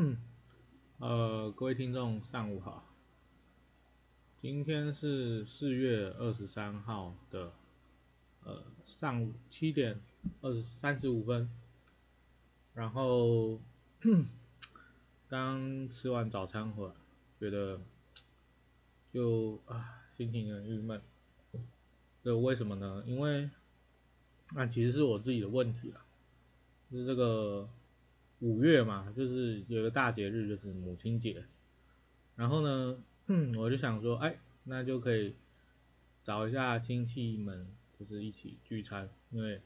嗯呃，各位听众，上午好。今天是四月二十三号的呃上午七点二十三十五分，然后 刚吃完早餐回来，觉得就啊心情很郁闷。这为什么呢？因为那其实是我自己的问题了，就是这个。五月嘛，就是有个大节日，就是母亲节。然后呢，我就想说，哎，那就可以找一下亲戚们，就是一起聚餐，因为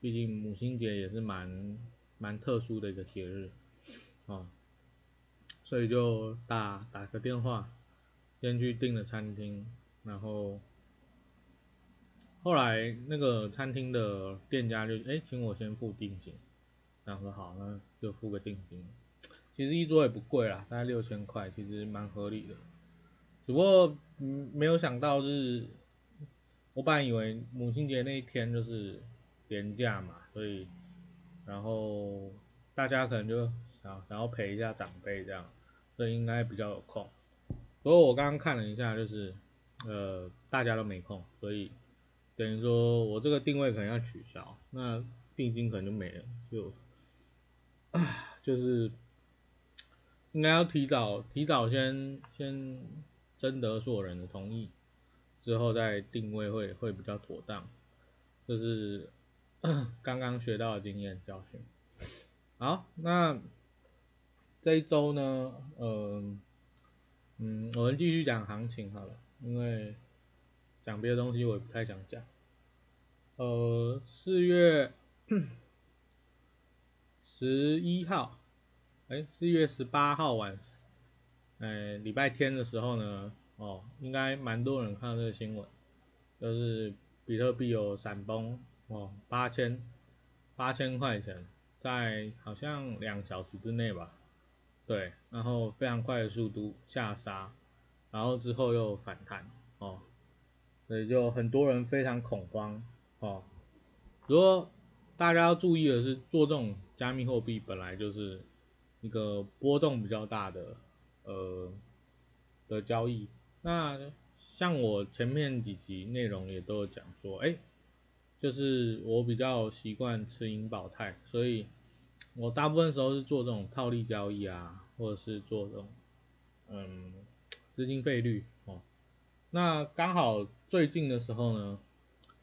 毕竟母亲节也是蛮蛮特殊的一个节日啊。所以就打打个电话，先去订了餐厅，然后后来那个餐厅的店家就哎，请我先付定金。想说好，那就付个定金。其实一桌也不贵啦，大概六千块，其实蛮合理的。只不过，嗯，没有想到是，我本来以为母亲节那一天就是年假嘛，所以，然后大家可能就想想要陪一下长辈这样，所以应该比较有空。不过我刚刚看了一下，就是呃大家都没空，所以等于说我这个定位可能要取消，那定金可能就没了，就。就是应该要提早提早先先征得所有人的同意，之后再定位会会比较妥当。就是 刚刚学到的经验教训。好，那这一周呢，嗯嗯，我们继续讲行情好了，因为讲别的东西我也不太想讲。呃，四月。十一号，哎，四月十八号晚，哎，礼拜天的时候呢，哦，应该蛮多人看到这个新闻，就是比特币有闪崩，哦，八千八千块钱，在好像两小时之内吧，对，然后非常快的速度下杀，然后之后又反弹，哦，所以就很多人非常恐慌，哦，如果大家要注意的是做这种。加密货币本来就是一个波动比较大的呃的交易，那像我前面几集内容也都有讲说，哎，就是我比较习惯持盈保泰，所以我大部分时候是做这种套利交易啊，或者是做这种嗯资金费率哦。那刚好最近的时候呢，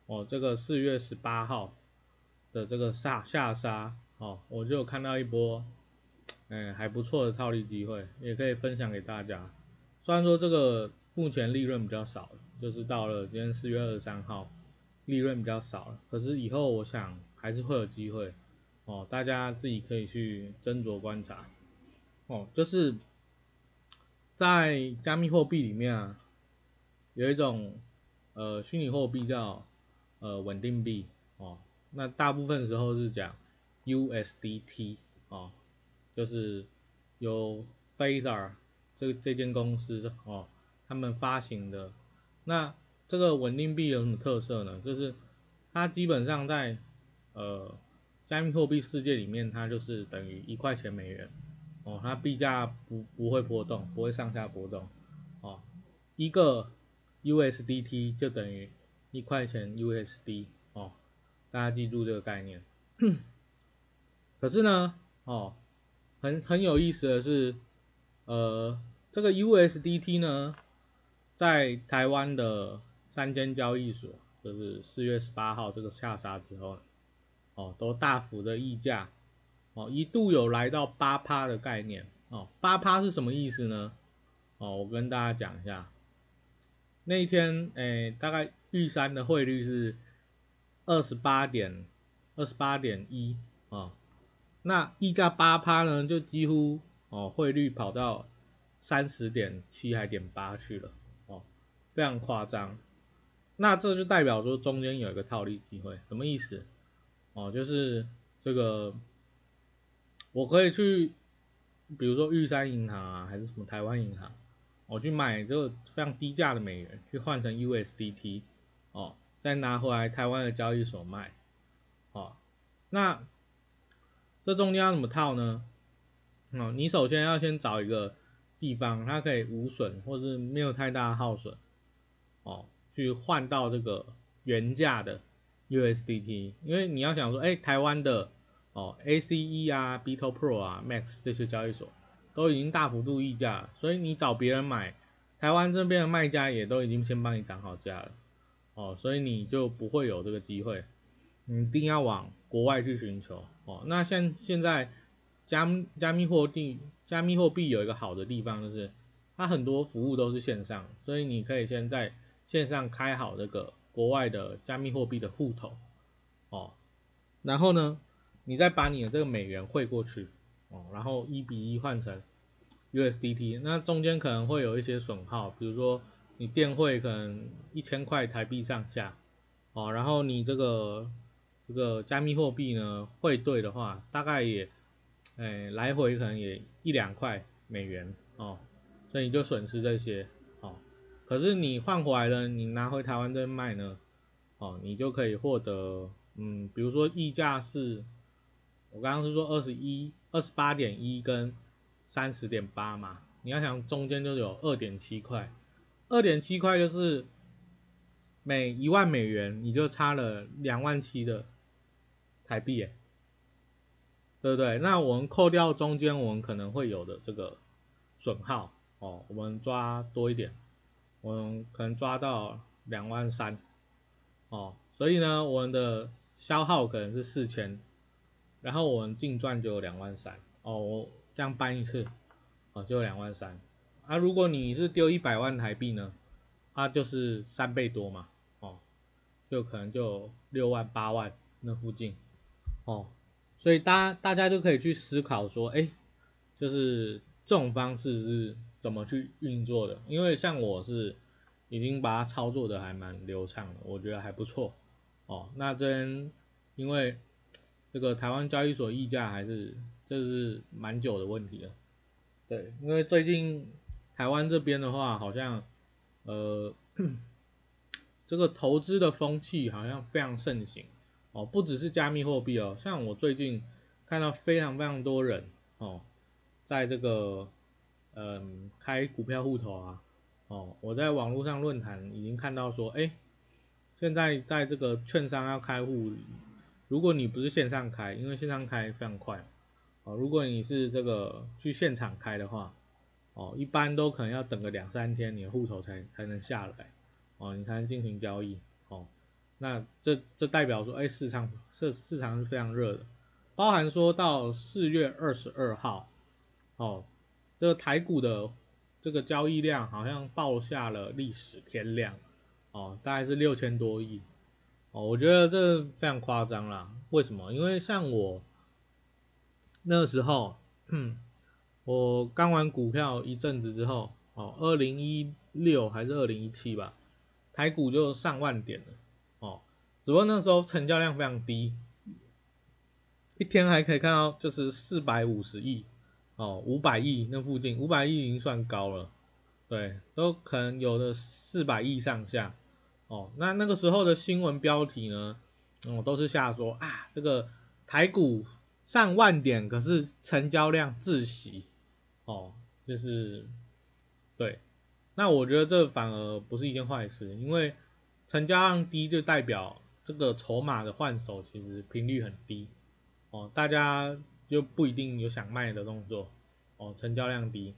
哦这个四月十八号的这个下下杀。哦，我就看到一波，嗯，还不错的套利机会，也可以分享给大家。虽然说这个目前利润比较少，就是到了今天四月二十三号，利润比较少了，可是以后我想还是会有机会。哦，大家自己可以去斟酌观察。哦，就是在加密货币里面啊，有一种呃虚拟货币叫呃稳定币。哦，那大部分时候是讲。USDT 哦，就是由 Feder 这这间公司哦，他们发行的。那这个稳定币有什么特色呢？就是它基本上在呃加密货币世界里面，它就是等于一块钱美元哦，它币价不不会波动，不会上下波动哦。一个 USDT 就等于一块钱 USD 哦，大家记住这个概念。可是呢，哦，很很有意思的是，呃，这个 USDT 呢，在台湾的三间交易所，就是四月十八号这个下杀之后，哦，都大幅的溢价，哦，一度有来到八趴的概念，哦，八趴是什么意思呢？哦，我跟大家讲一下，那一天，诶，大概玉山的汇率是二十八点二十八点一，啊。那溢价八趴呢，就几乎哦汇率跑到三十点七还点八去了哦，非常夸张。那这就代表说中间有一个套利机会，什么意思？哦，就是这个我可以去，比如说玉山银行啊，还是什么台湾银行，我去买这个非常低价的美元，去换成 USDT，哦，再拿回来台湾的交易所卖，哦，那。这中间要怎么套呢？哦，你首先要先找一个地方，它可以无损或是没有太大耗损，哦，去换到这个原价的 USDT，因为你要想说，哎，台湾的哦 ACE 啊、BitoPro 啊、Max 这些交易所都已经大幅度溢价，所以你找别人买，台湾这边的卖家也都已经先帮你涨好价了，哦，所以你就不会有这个机会，你一定要往国外去寻求，哦，那像现在。加加密货币，加密货币有一个好的地方就是，它很多服务都是线上，所以你可以先在线上开好这个国外的加密货币的户头，哦，然后呢，你再把你的这个美元汇过去，哦，然后一比一换成 USDT，那中间可能会有一些损耗，比如说你电汇可能一千块台币上下，哦，然后你这个这个加密货币呢汇兑的话，大概也。哎，来回可能也一两块美元哦，所以你就损失这些哦。可是你换回来了，你拿回台湾这卖呢，哦，你就可以获得，嗯，比如说溢价是，我刚刚是说二十一、二十八点一跟三十点八嘛，你要想中间就有二点七块，二点七块就是每一万美元你就差了两万七的台币耶。对不对？那我们扣掉中间我们可能会有的这个损耗哦，我们抓多一点，我们可能抓到两万三哦，所以呢，我们的消耗可能是四千，然后我们净赚就有两万三哦，我这样搬一次哦就两万三啊，如果你是丢一百万台币呢，啊就是三倍多嘛哦，就可能就六万八万那附近哦。所以大大家就可以去思考说，哎，就是这种方式是怎么去运作的？因为像我是已经把它操作的还蛮流畅的，我觉得还不错哦。那这边因为这个台湾交易所溢价还是这是蛮久的问题了，对，因为最近台湾这边的话，好像呃 这个投资的风气好像非常盛行。哦，不只是加密货币哦，像我最近看到非常非常多人哦，在这个嗯开股票户头啊，哦，我在网络上论坛已经看到说，哎，现在在这个券商要开户，如果你不是线上开，因为线上开非常快，哦，如果你是这个去现场开的话，哦，一般都可能要等个两三天，你的户头才才能下来，哦，你才能进行交易，那这这代表说，哎，市场市市场是非常热的，包含说到四月二十二号，哦，这个台股的这个交易量好像报下了历史天量，哦，大概是六千多亿，哦，我觉得这非常夸张啦。为什么？因为像我那个时候，我刚玩股票一阵子之后，哦，二零一六还是二零一七吧，台股就上万点了。只不过那时候成交量非常低，一天还可以看到就是四百五十亿哦，五百亿那附近，五百亿已经算高了，对，都可能有的四百亿上下哦。那那个时候的新闻标题呢，哦都是下说啊，这个台股上万点，可是成交量窒息哦，就是对，那我觉得这反而不是一件坏事，因为成交量低就代表。这个筹码的换手其实频率很低哦，大家就不一定有想卖的动作哦，成交量低。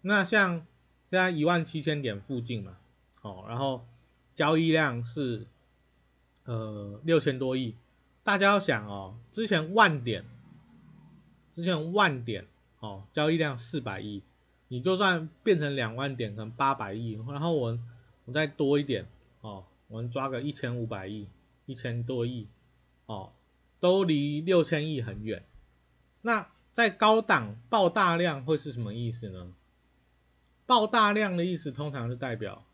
那像现在一万七千点附近嘛，哦，然后交易量是呃六千多亿，大家要想哦，之前万点，之前万点哦，交易量四百亿，你就算变成两万点，可能八百亿，然后我我再多一点哦，我们抓个一千五百亿。一千多亿，哦，都离六千亿很远。那在高档爆大量会是什么意思呢？爆大量的意思通常是代表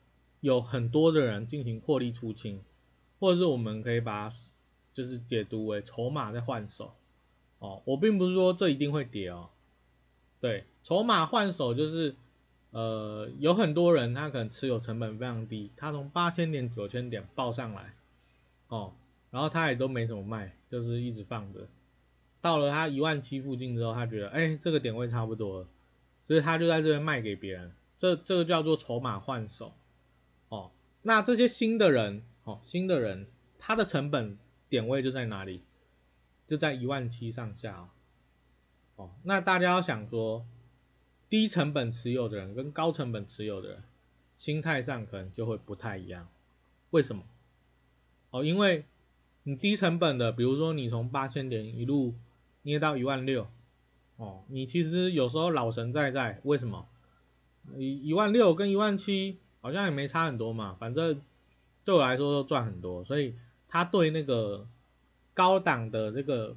有很多的人进行获利出清，或者是我们可以把它就是解读为筹码在换手。哦，我并不是说这一定会跌哦。对，筹码换手就是呃有很多人他可能持有成本非常低，他从八千点九千点报上来。哦，然后他也都没怎么卖，就是一直放着，到了他一万七附近之后，他觉得哎这个点位差不多了，所以他就在这边卖给别人，这这个叫做筹码换手哦。那这些新的人哦，新的人他的成本点位就在哪里？就在一万七上下哦。那大家要想说，低成本持有的人跟高成本持有的人，心态上可能就会不太一样。为什么？哦，因为你低成本的，比如说你从八千点一路捏到一万六，哦，你其实有时候老神在在，为什么？一一万六跟一万七好像也没差很多嘛，反正对我来说都赚很多，所以他对那个高档的这个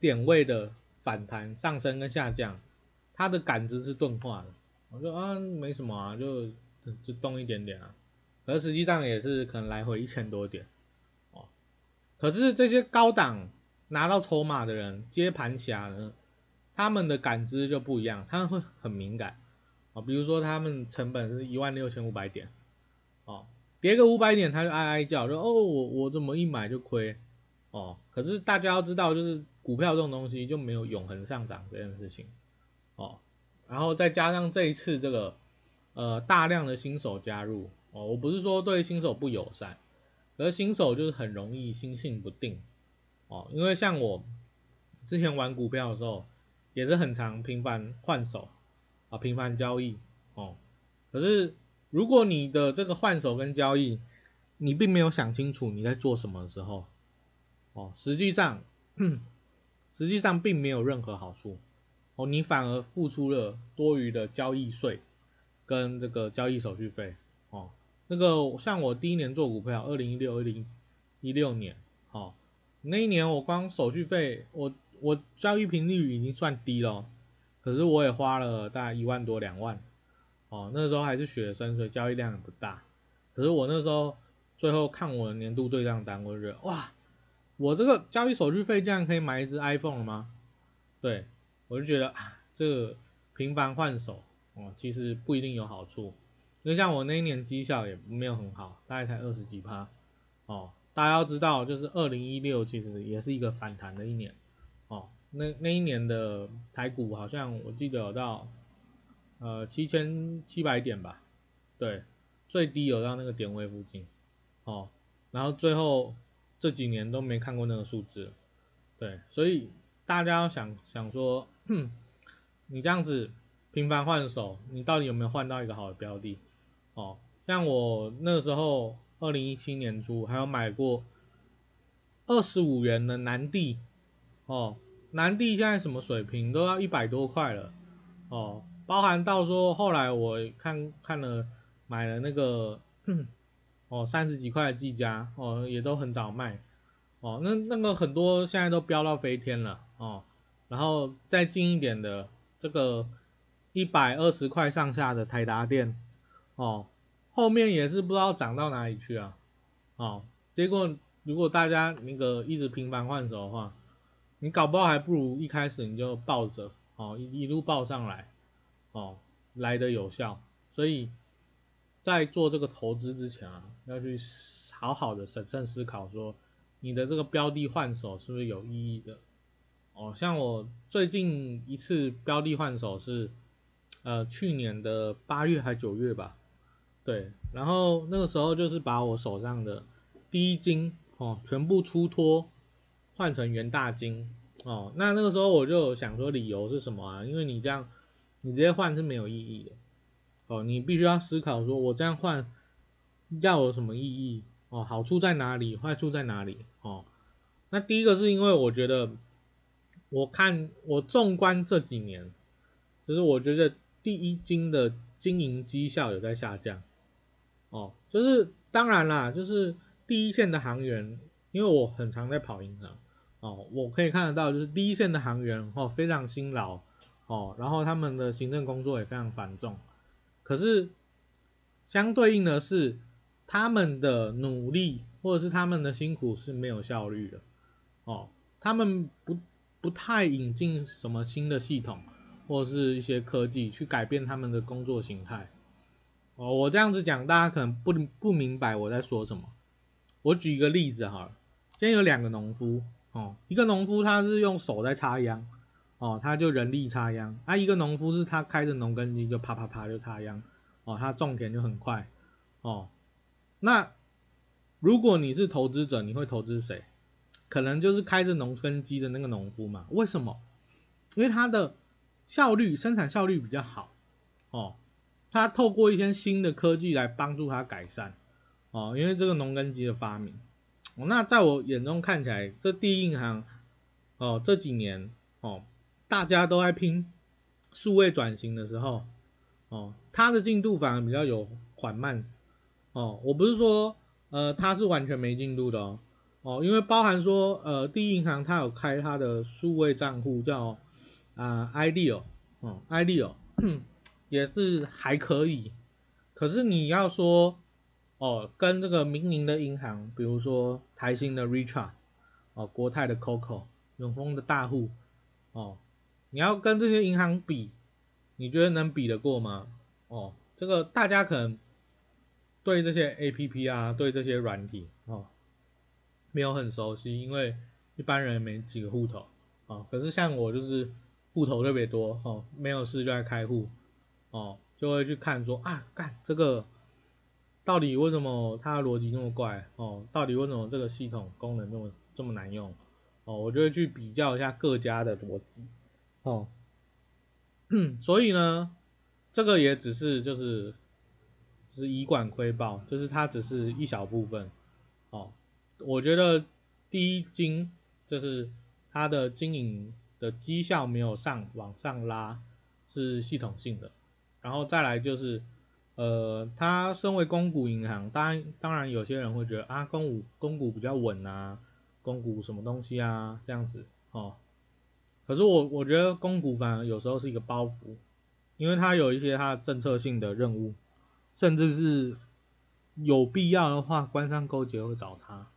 点位的反弹上升跟下降，他的感知是钝化的，我说啊没什么啊，就就动一点点啊，而实际上也是可能来回一千多点。可是这些高档拿到筹码的人，接盘侠呢，他们的感知就不一样，他们会很敏感啊。比如说他们成本是一万六千五百点，哦，跌个五百点他就哀哀叫，说哦我我怎么一买就亏哦。可是大家要知道，就是股票这种东西就没有永恒上涨这件事情哦。然后再加上这一次这个呃大量的新手加入哦，我不是说对新手不友善。而新手就是很容易心性不定哦，因为像我之前玩股票的时候，也是很常频繁换手啊，频繁交易哦。可是如果你的这个换手跟交易，你并没有想清楚你在做什么的时候，哦，实际上实际上并没有任何好处哦，你反而付出了多余的交易税跟这个交易手续费。那个像我第一年做股票，二零一六、二零一六年，好，那一年我光手续费，我我交易频率已经算低了，可是我也花了大概一万多两万，哦，那时候还是学生，所以交易量也不大，可是我那时候最后看我的年度对账单，我就觉得哇，我这个交易手续费这样可以买一只 iPhone 了吗？对，我就觉得啊，这个频繁换手，哦，其实不一定有好处。就像我那一年绩效也没有很好，大概才二十几趴，哦，大家要知道，就是二零一六其实也是一个反弹的一年，哦，那那一年的台股好像我记得有到呃七千七百点吧，对，最低有到那个点位附近，哦，然后最后这几年都没看过那个数字，对，所以大家想想说，你这样子频繁换手，你到底有没有换到一个好的标的？哦，像我那时候，二零一七年初还有买过二十五元的南地，哦，南地现在什么水平都要一百多块了，哦，包含到说后来我看看了买了那个，哦三十几块的技嘉，哦也都很早卖，哦那那个很多现在都飙到飞天了，哦，然后再近一点的这个一百二十块上下的台达电。哦，后面也是不知道涨到哪里去啊，哦，结果如果大家那个一直频繁换手的话，你搞不好还不如一开始你就抱着，哦，一一路抱上来，哦，来的有效，所以在做这个投资之前啊，要去好好的审慎思考，说你的这个标的换手是不是有意义的，哦，像我最近一次标的换手是，呃，去年的八月还九月吧。对，然后那个时候就是把我手上的第一金哦全部出脱换成元大金哦，那那个时候我就想说理由是什么啊？因为你这样你直接换是没有意义的哦，你必须要思考说我这样换要有什么意义哦，好处在哪里，坏处在哪里哦？那第一个是因为我觉得我看我纵观这几年，就是我觉得第一金的经营绩效有在下降。哦，就是当然啦，就是第一线的行员，因为我很常在跑银行，哦，我可以看得到，就是第一线的行员哦非常辛劳，哦，然后他们的行政工作也非常繁重，可是相对应的是，他们的努力或者是他们的辛苦是没有效率的，哦，他们不不太引进什么新的系统或者是一些科技去改变他们的工作形态。哦，我这样子讲，大家可能不不明白我在说什么。我举一个例子哈，今天有两个农夫，哦，一个农夫他是用手在插秧，哦，他就人力插秧，啊，一个农夫是他开着农耕机就啪啪啪就插秧，哦，他种田就很快，哦，那如果你是投资者，你会投资谁？可能就是开着农耕机的那个农夫嘛？为什么？因为他的效率生产效率比较好，哦，他透过一些新的科技来帮助他改善，哦，因为这个农耕机的发明。那在我眼中看起来，这第一银行哦这几年哦大家都在拼数位转型的时候哦，它的进度反而比较有缓慢。哦。我不是说呃它是完全没进度的哦。哦，因为包含说呃第一银行它有开它的数位账户叫啊 IDEO 哦 IDEO 也是还可以，可是你要说。哦，跟这个民营的银行，比如说台新的 Richard，哦，国泰的 Coco，永丰的大户，哦，你要跟这些银行比，你觉得能比得过吗？哦，这个大家可能对这些 A P P 啊，对这些软体，哦，没有很熟悉，因为一般人没几个户头，哦，可是像我就是户头特别多，哦，没有事就在开户，哦，就会去看说啊，干这个。到底为什么它逻辑那么怪哦？到底为什么这个系统功能这么这么难用哦？我就会去比较一下各家的逻辑哦。所以呢，这个也只是就是是以管窥豹，就是它只是一小部分哦。我觉得第一金就是它的经营的绩效没有上往上拉，是系统性的，然后再来就是。呃，它身为公股银行，当然当然有些人会觉得啊，公股公股比较稳啊，公股什么东西啊这样子哦。可是我我觉得公股反而有时候是一个包袱，因为它有一些它政策性的任务，甚至是有必要的话，官商勾结会找他。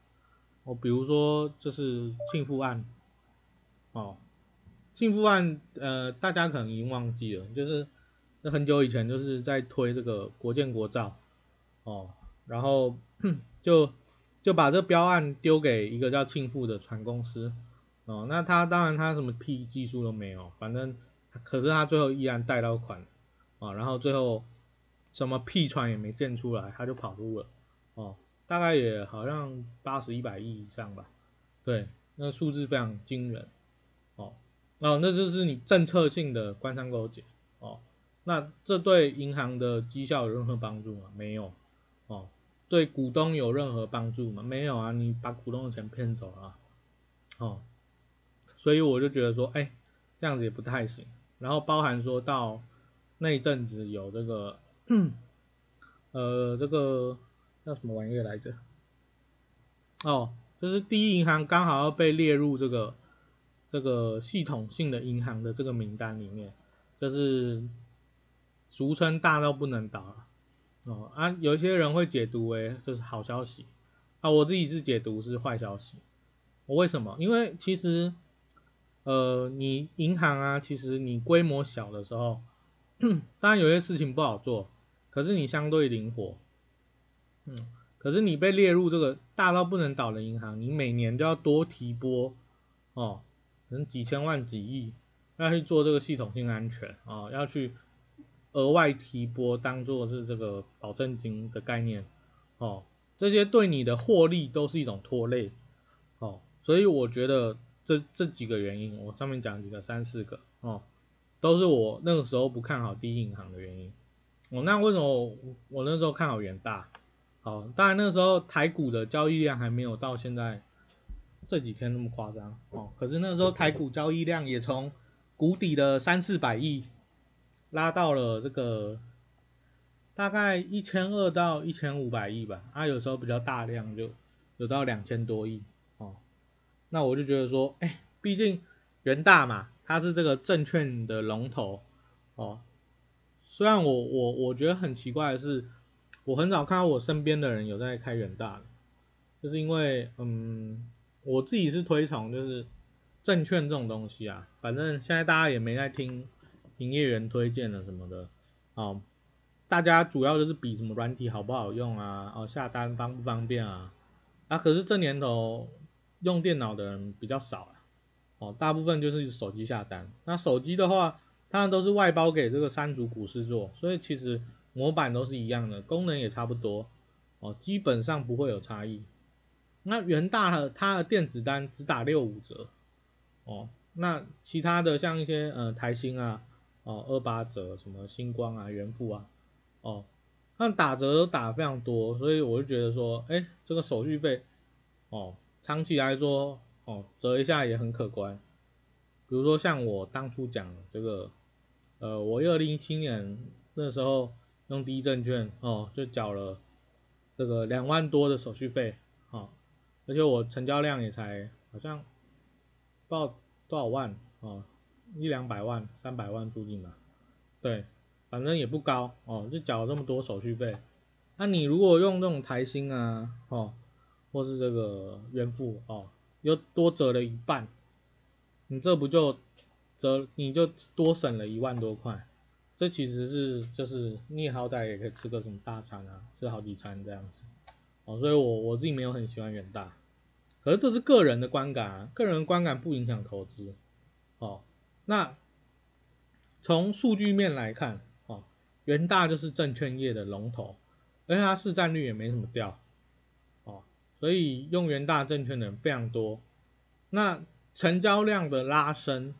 哦，比如说就是庆富案，哦，庆富案呃，大家可能已经忘记了，就是。那很久以前就是在推这个国建国造，哦，然后 就就把这标案丢给一个叫庆富的船公司，哦，那他当然他什么屁技术都没有，反正可是他最后依然贷到款，啊，然后最后什么屁船也没建出来，他就跑路了，哦，大概也好像八十一百亿以上吧，对，那数字非常惊人，哦，哦，那就是你政策性的官商勾结，哦。那这对银行的绩效有任何帮助吗？没有，哦，对股东有任何帮助吗？没有啊，你把股东的钱骗走了，哦，所以我就觉得说，哎，这样子也不太行。然后包含说到那一阵子有这个，呃，这个叫什么玩意来着？哦，就是第一银行刚好要被列入这个这个系统性的银行的这个名单里面，就是。俗称大到不能倒哦啊，有一些人会解读为就是好消息啊，我自己是解读是坏消息。我为什么？因为其实呃，你银行啊，其实你规模小的时候，当然有些事情不好做，可是你相对灵活，嗯，可是你被列入这个大到不能倒的银行，你每年都要多提拨哦，可能几千万几亿要去做这个系统性安全啊，要去。额外提拨当做是这个保证金的概念，哦，这些对你的获利都是一种拖累，哦，所以我觉得这这几个原因，我上面讲几个三四个，哦，都是我那个时候不看好第一银行的原因。哦，那为什么我那时候看好元大？好，当然那时候台股的交易量还没有到现在这几天那么夸张，哦，可是那时候台股交易量也从谷底的三四百亿。拉到了这个大概一千二到一千五百亿吧，啊，有时候比较大量就有到两千多亿哦。那我就觉得说，哎，毕竟人大嘛，它是这个证券的龙头哦。虽然我我我觉得很奇怪的是，我很少看到我身边的人有在开人大的，就是因为嗯，我自己是推崇就是证券这种东西啊，反正现在大家也没在听。营业员推荐了什么的，哦，大家主要就是比什么软体好不好用啊，哦，下单方不方便啊，啊，可是这年头用电脑的人比较少了，哦，大部分就是手机下单。那手机的话，它都是外包给这个三足股市做，所以其实模板都是一样的，功能也差不多，哦，基本上不会有差异。那元大的它的电子单只打六五折，哦，那其他的像一些呃台新啊，哦二八折，什么星光啊、元富啊，哦，那打折都打非常多，所以我就觉得说，哎，这个手续费，哦，长期来说，哦，折一下也很可观。比如说像我当初讲这个，呃，我二零一七年那时候用第一证券，哦，就缴了这个两万多的手续费，哦。而且我成交量也才好像不知道多少万哦，一两百万、三百万租金吧。对，反正也不高哦，就缴了这么多手续费。那你如果用这种台新啊，哦，或是这个元富哦，又多折了一半，你这不就折你就多省了一万多块？这其实是就是你好歹也可以吃个什么大餐啊，吃好几餐这样子。哦，所以我我自己没有很喜欢远大。可是这是个人的观感啊，个人观感不影响投资。哦，那从数据面来看，哦，元大就是证券业的龙头，而且它市占率也没什么掉，哦，所以用元大证券的人非常多。那成交量的拉升，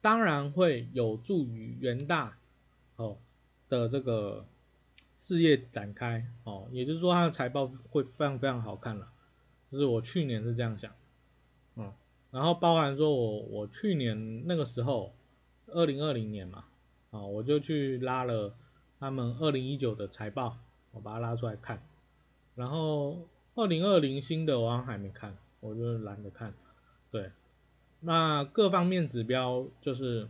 当然会有助于元大哦的这个事业展开，哦，也就是说它的财报会非常非常好看了。就是我去年是这样想，然后包含说我我去年那个时候，二零二零年嘛，啊，我就去拉了他们二零一九的财报，我把它拉出来看，然后二零二零新的我还没看，我就懒得看，对，那各方面指标就是，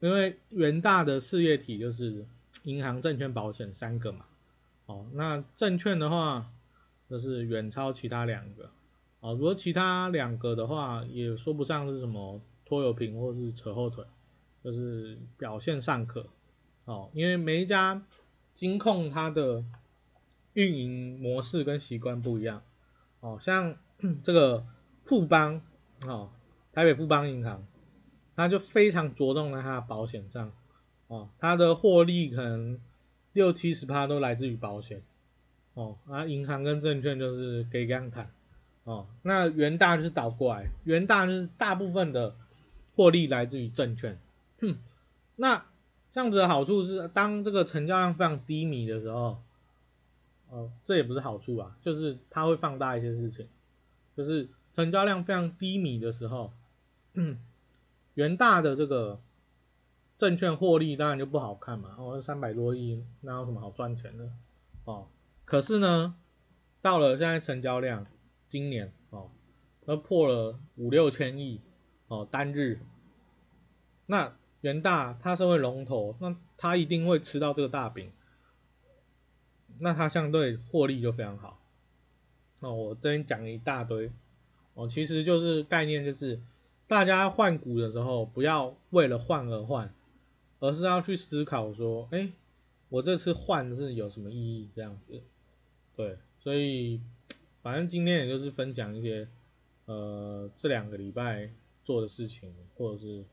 因为元大的事业体就是银行、证券、保险三个嘛，哦，那证券的话。就是远超其他两个，哦，如果其他两个的话，也说不上是什么拖油瓶或是扯后腿，就是表现尚可，哦，因为每一家金控它的运营模式跟习惯不一样，哦，像 这个富邦，哦，台北富邦银行，它就非常着重在它的保险上，哦，它的获利可能六七十趴都来自于保险。哦，啊，银行跟证券就是给这样谈，哦，那元大就是倒过来，元大就是大部分的获利来自于证券，哼那这样子的好处是，当这个成交量非常低迷的时候，哦，这也不是好处啊，就是它会放大一些事情，就是成交量非常低迷的时候，元大的这个证券获利当然就不好看嘛，哦，三百多亿，那有什么好赚钱的，哦。可是呢，到了现在成交量，今年哦，都破了五六千亿哦单日，那元大它是会龙头，那它一定会吃到这个大饼，那它相对获利就非常好。那我这边讲一大堆，哦，其实就是概念就是，大家换股的时候不要为了换而换，而是要去思考说，哎，我这次换是有什么意义这样子。对，所以反正今天也就是分享一些呃这两个礼拜做的事情，或者是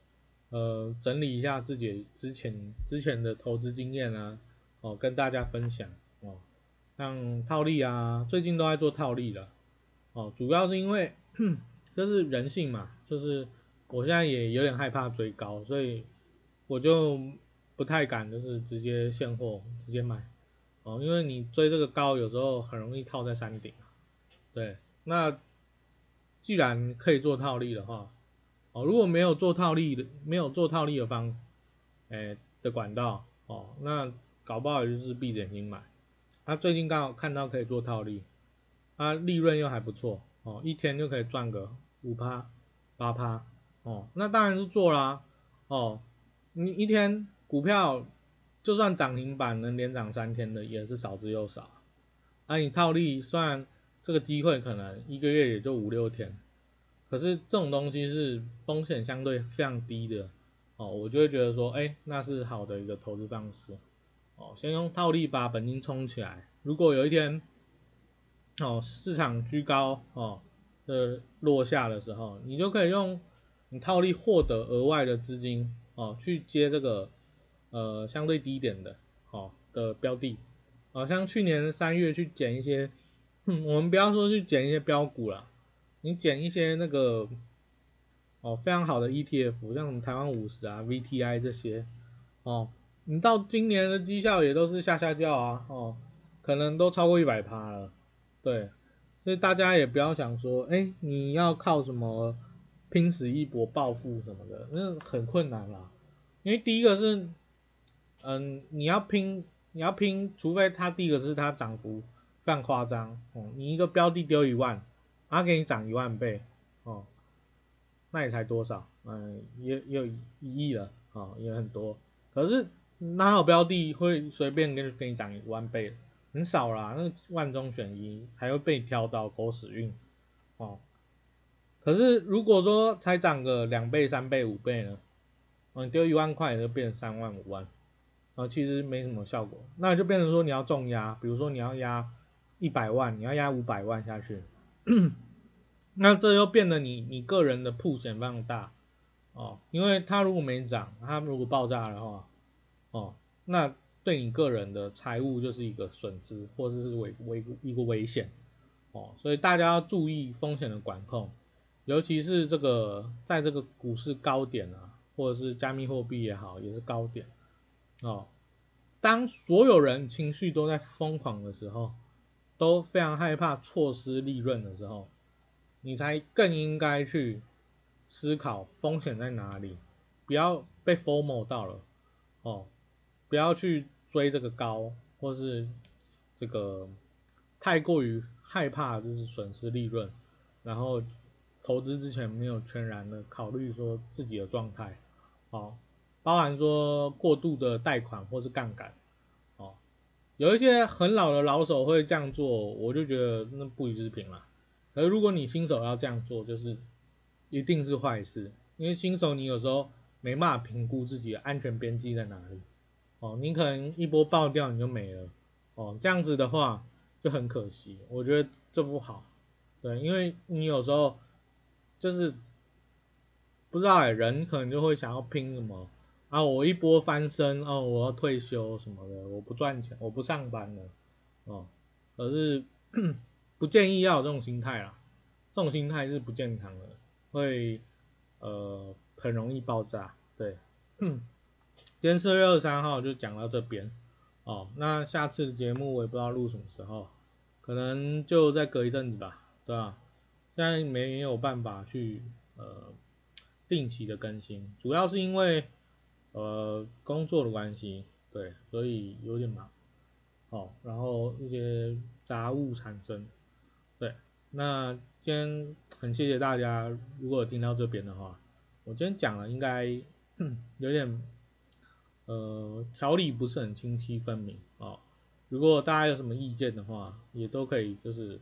呃整理一下自己之前之前的投资经验啊，哦跟大家分享哦，像套利啊，最近都在做套利了，哦主要是因为就是人性嘛，就是我现在也有点害怕追高，所以我就不太敢就是直接现货直接买。哦，因为你追这个高，有时候很容易套在山顶对，那既然可以做套利的话，哦，如果没有做套利的，没有做套利的方，哎的管道，哦，那搞不好就是闭着眼睛买。他最近刚好看到可以做套利，他利润又还不错，哦，一天就可以赚个五趴、八趴，哦，那当然是做啦，哦，你一天股票。就算涨停板能连涨三天的，也是少之又少。啊，你套利，虽然这个机会可能一个月也就五六天，可是这种东西是风险相对非常低的，哦，我就会觉得说，哎，那是好的一个投资方式。哦，先用套利把本金冲起来，如果有一天，哦，市场居高，哦，的落下的时候，你就可以用你套利获得额外的资金哦，去接这个呃相对低点的哦的标的，好像去年三月去捡一些，我们不要说去捡一些标股了，你捡一些那个哦非常好的 ETF，像什么台湾五十啊、VTI 这些哦，你到今年的绩效也都是下下叫啊哦，可能都超过一百趴了，对。所以大家也不要想说，哎，你要靠什么拼死一搏暴富什么的，那很困难啦。因为第一个是，嗯，你要拼，你要拼，除非它第一个是它涨幅非常夸张，哦，你一个标的丢一万，它给你涨一万倍，哦，那也才多少，嗯，也有一亿了，哦，也很多。可是哪有标的会随便给给你涨一万倍？很少啦，那万中选一还会被挑到狗屎运哦。可是如果说才涨个两倍、三倍、五倍呢？哦，丢一万块就变成三万、五万，哦，其实没什么效果。那就变成说你要重压，比如说你要压一百万，你要压五百万下去，那这又变得你你个人的铺险非常大哦，因为它如果没涨，它如果爆炸的话，哦，那。对你个人的财务就是一个损失，或者是危危一个危险哦，所以大家要注意风险的管控，尤其是这个在这个股市高点啊，或者是加密货币也好，也是高点哦。当所有人情绪都在疯狂的时候，都非常害怕错失利润的时候，你才更应该去思考风险在哪里，不要被 formal 到了哦。不要去追这个高，或是这个太过于害怕，就是损失利润，然后投资之前没有全然的考虑说自己的状态，哦，包含说过度的贷款或是杠杆，有一些很老的老手会这样做，我就觉得那不予置评了。而如果你新手要这样做，就是一定是坏事，因为新手你有时候没办法评估自己的安全边际在哪里。哦，你可能一波爆掉你就没了，哦，这样子的话就很可惜，我觉得这不好，对，因为你有时候就是不知道哎，人可能就会想要拼什么啊，我一波翻身哦，我要退休什么的，我不赚钱，我不上班了，哦，可是 不建议要有这种心态啦，这种心态是不健康的，会呃很容易爆炸，对。今天四月二十三号就讲到这边哦，那下次的节目我也不知道录什么时候，可能就再隔一阵子吧，对吧？现在没有办法去呃定期的更新，主要是因为呃工作的关系，对，所以有点忙，哦，然后一些杂物产生，对，那今天很谢谢大家，如果听到这边的话，我今天讲了应该有点。呃，条理不是很清晰分明啊。如果大家有什么意见的话，也都可以就是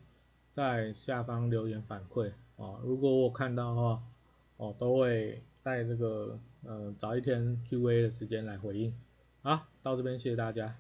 在下方留言反馈啊。如果我看到的话，哦，都会在这个呃找一天 Q&A 的时间来回应。好，到这边谢谢大家。